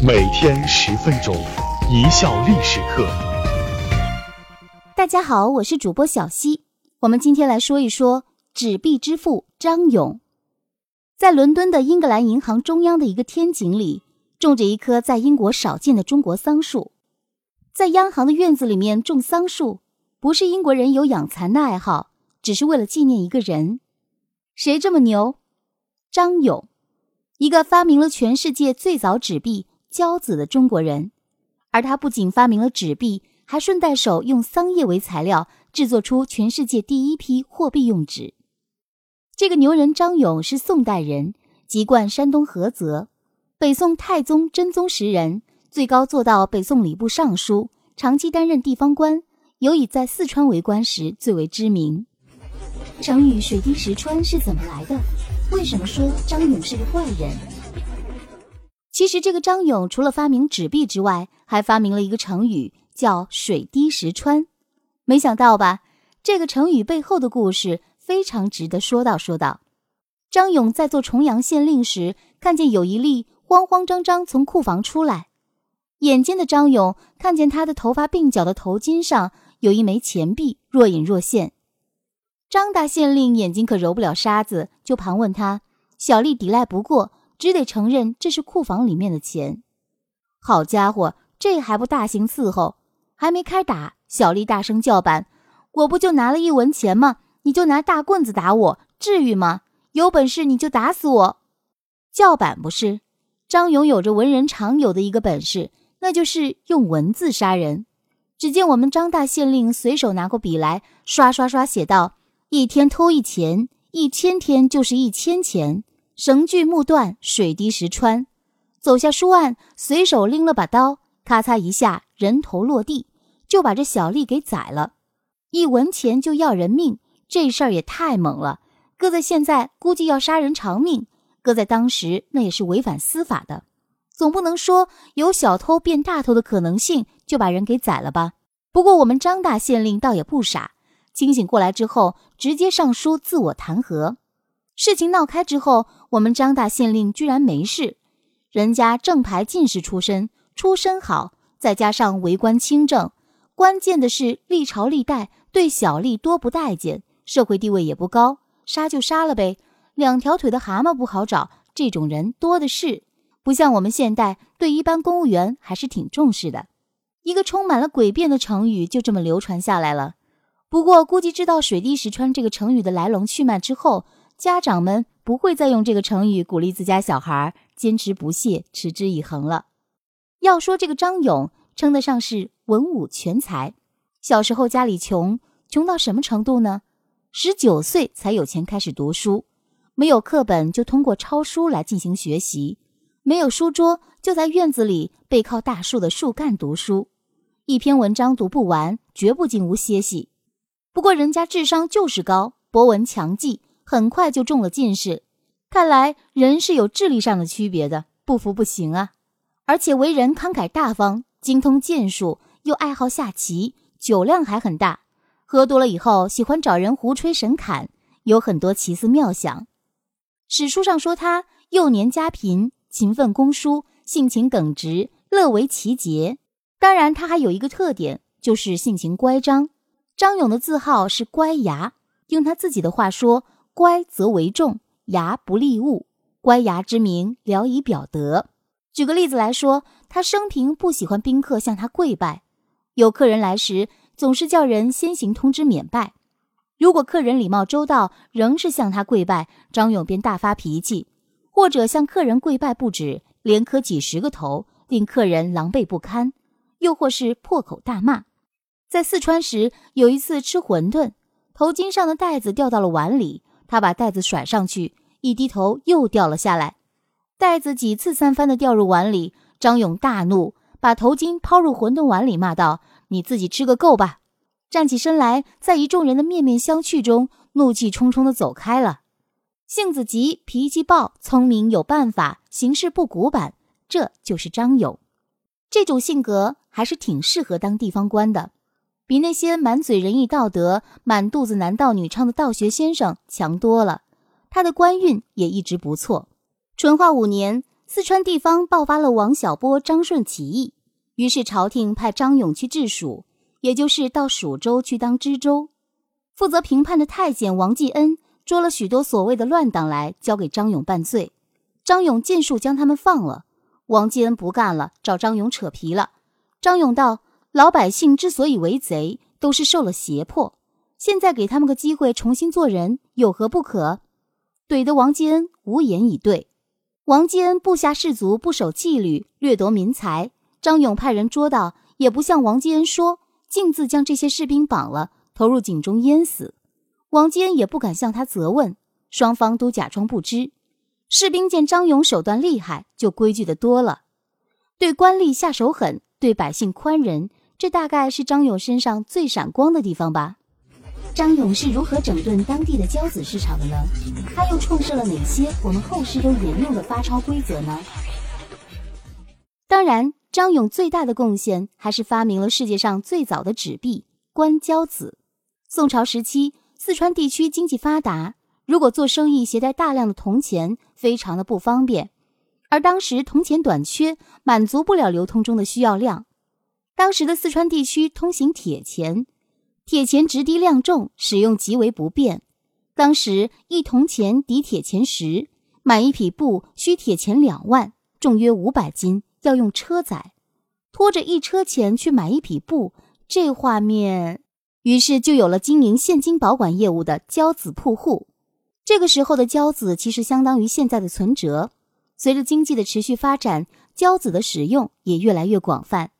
每天十分钟，一笑历史课。大家好，我是主播小溪。我们今天来说一说纸币之父张勇。在伦敦的英格兰银行中央的一个天井里，种着一棵在英国少见的中国桑树。在央行的院子里面种桑树，不是英国人有养蚕的爱好，只是为了纪念一个人。谁这么牛？张勇。一个发明了全世界最早纸币交子的中国人，而他不仅发明了纸币，还顺带手用桑叶为材料制作出全世界第一批货币用纸。这个牛人张勇是宋代人，籍贯山东菏泽，北宋太宗真宗时人，最高做到北宋礼部尚书，长期担任地方官，尤以在四川为官时最为知名。成语“水滴石穿”是怎么来的？为什么说张勇是个坏人？其实，这个张勇除了发明纸币之外，还发明了一个成语，叫“水滴石穿”。没想到吧？这个成语背后的故事非常值得说道说道。张勇在做重阳县令时，看见有一例慌慌张张从库房出来，眼尖的张勇看见他的头发鬓角的头巾上有一枚钱币，若隐若现。张大县令眼睛可揉不了沙子，就盘问他。小丽抵赖不过，只得承认这是库房里面的钱。好家伙，这还不大刑伺候？还没开打，小丽大声叫板：“我不就拿了一文钱吗？你就拿大棍子打我，至于吗？有本事你就打死我！”叫板不是？张勇有着文人常有的一个本事，那就是用文字杀人。只见我们张大县令随手拿过笔来，刷刷刷写道。一天偷一钱，一千天就是一千钱。绳锯木断，水滴石穿。走下书案，随手拎了把刀，咔嚓一下，人头落地，就把这小丽给宰了。一文钱就要人命，这事儿也太猛了。搁在现在，估计要杀人偿命；搁在当时，那也是违反司法的。总不能说有小偷变大偷的可能性，就把人给宰了吧？不过我们张大县令倒也不傻。清醒过来之后，直接上书自我弹劾。事情闹开之后，我们张大县令居然没事。人家正牌进士出身，出身好，再加上为官清正，关键的是历朝历代对小吏多不待见，社会地位也不高，杀就杀了呗。两条腿的蛤蟆不好找，这种人多的是。不像我们现代对一般公务员还是挺重视的。一个充满了诡辩的成语就这么流传下来了。不过，估计知道“水滴石穿”这个成语的来龙去脉之后，家长们不会再用这个成语鼓励自家小孩坚持不懈、持之以恒了。要说这个张勇，称得上是文武全才。小时候家里穷，穷到什么程度呢？十九岁才有钱开始读书，没有课本就通过抄书来进行学习，没有书桌就在院子里背靠大树的树干读书，一篇文章读不完，绝不进屋歇息。不过人家智商就是高，博闻强记，很快就中了进士。看来人是有智力上的区别的，不服不行啊！而且为人慷慨大方，精通剑术，又爱好下棋，酒量还很大。喝多了以后，喜欢找人胡吹神侃，有很多奇思妙想。史书上说他幼年家贫，勤奋攻书，性情耿直，乐为奇节。当然，他还有一个特点，就是性情乖张。张勇的字号是乖牙，用他自己的话说：“乖则为重，牙不立物。乖牙之名，聊以表德。”举个例子来说，他生平不喜欢宾客向他跪拜，有客人来时，总是叫人先行通知免拜。如果客人礼貌周到，仍是向他跪拜，张勇便大发脾气，或者向客人跪拜不止，连磕几十个头，令客人狼狈不堪；又或是破口大骂。在四川时，有一次吃馄饨，头巾上的袋子掉到了碗里，他把袋子甩上去，一低头又掉了下来，袋子几次三番的掉入碗里。张勇大怒，把头巾抛入馄饨碗里，骂道：“你自己吃个够吧！”站起身来，在一众人的面面相觑中，怒气冲冲的走开了。性子急，脾气暴，聪明有办法，行事不古板，这就是张勇。这种性格还是挺适合当地方官的。比那些满嘴仁义道德、满肚子男盗女娼的道学先生强多了。他的官运也一直不错。淳化五年，四川地方爆发了王小波、张顺起义，于是朝廷派张勇去治蜀，也就是到蜀州去当知州。负责评判的太监王继恩捉了许多所谓的乱党来，交给张勇办罪。张勇尽数将他们放了。王继恩不干了，找张勇扯皮了。张勇道：“老百姓之所以为贼，都是受了胁迫。现在给他们个机会重新做人，有何不可？”怼得王继恩无言以对。王继恩部下士卒不守纪律，掠夺民财。张勇派人捉到，也不向王继恩说，径自将这些士兵绑了。投入井中淹死，王坚也不敢向他责问，双方都假装不知。士兵见张勇手段厉害，就规矩的多了，对官吏下手狠，对百姓宽仁，这大概是张勇身上最闪光的地方吧。张勇是如何整顿当地的交子市场的呢？他又创设了哪些我们后世都沿用的发钞规则呢？当然，张勇最大的贡献还是发明了世界上最早的纸币——官交子。宋朝时期，四川地区经济发达，如果做生意携带大量的铜钱，非常的不方便。而当时铜钱短缺，满足不了流通中的需要量。当时的四川地区通行铁钱，铁钱直低量重，使用极为不便。当时一铜钱抵铁钱十，买一匹布需铁钱两万，重约五百斤，要用车载，拖着一车钱去买一匹布，这画面。于是就有了经营现金保管业务的交子铺户。这个时候的交子其实相当于现在的存折。随着经济的持续发展，交子的使用也越来越广泛。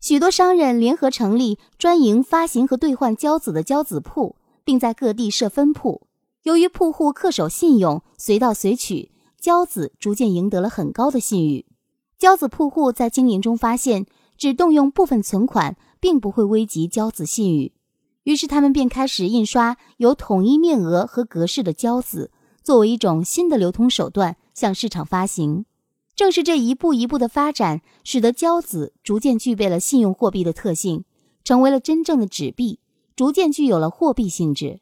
许多商人联合成立专营发行和兑换交子的交子铺，并在各地设分铺。由于铺户恪守信用，随到随取，交子逐渐赢得了很高的信誉。交子铺户在经营中发现，只动用部分存款，并不会危及交子信誉。于是他们便开始印刷有统一面额和格式的交子，作为一种新的流通手段向市场发行。正是这一步一步的发展，使得交子逐渐具备了信用货币的特性，成为了真正的纸币，逐渐具有了货币性质。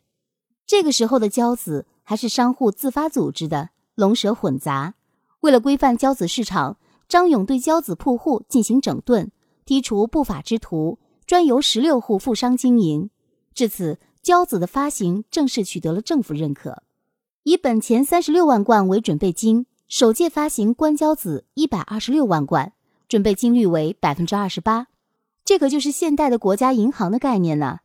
这个时候的交子还是商户自发组织的，龙蛇混杂。为了规范交子市场，张勇对交子铺户进行整顿，剔除不法之徒，专由十六户富商经营。至此，交子的发行正式取得了政府认可，以本钱三十六万贯为准备金，首届发行官交子一百二十六万贯，准备金率为百分之二十八。这可就是现代的国家银行的概念呢。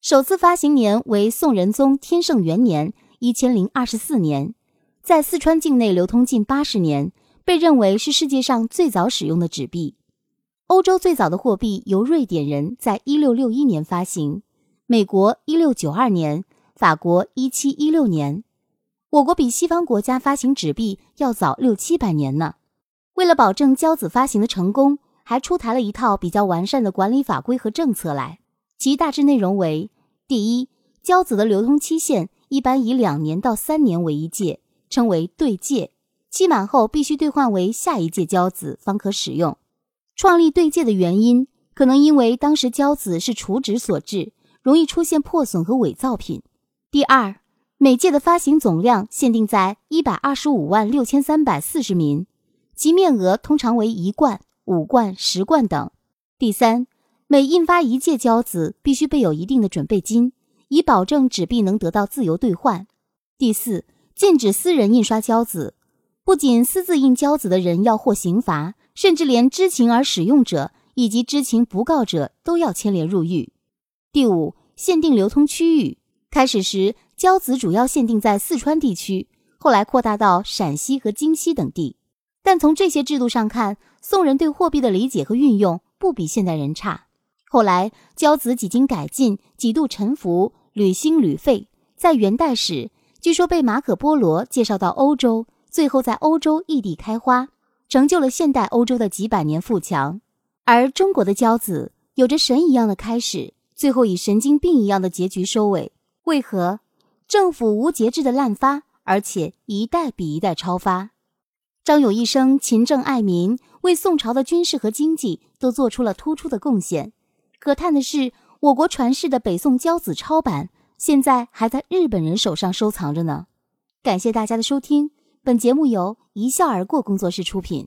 首次发行年为宋仁宗天圣元年一千零二十四年，在四川境内流通近八十年，被认为是世界上最早使用的纸币。欧洲最早的货币由瑞典人在一六六一年发行。美国一六九二年，法国一七一六年，我国比西方国家发行纸币要早六七百年呢。为了保证交子发行的成功，还出台了一套比较完善的管理法规和政策来。其大致内容为：第一，交子的流通期限一般以两年到三年为一届，称为对借，期满后必须兑换为下一届交子方可使用。创立对借的原因，可能因为当时交子是储纸所制。容易出现破损和伪造品。第二，每届的发行总量限定在一百二十五万六千三百四十名，其面额通常为一贯、五贯、十贯等。第三，每印发一届交子必须备有一定的准备金，以保证纸币能得到自由兑换。第四，禁止私人印刷交子，不仅私自印交子的人要获刑罚，甚至连知情而使用者以及知情不告者都要牵连入狱。第五，限定流通区域。开始时，交子主要限定在四川地区，后来扩大到陕西和京西等地。但从这些制度上看，宋人对货币的理解和运用不比现代人差。后来，交子几经改进，几度沉浮，屡兴屡废。在元代时，据说被马可·波罗介绍到欧洲，最后在欧洲异地开花，成就了现代欧洲的几百年富强。而中国的交子有着神一样的开始。最后以神经病一样的结局收尾，为何？政府无节制的滥发，而且一代比一代超发。张勇一生勤政爱民，为宋朝的军事和经济都做出了突出的贡献。可叹的是，我国传世的北宋交子抄版，现在还在日本人手上收藏着呢。感谢大家的收听，本节目由一笑而过工作室出品。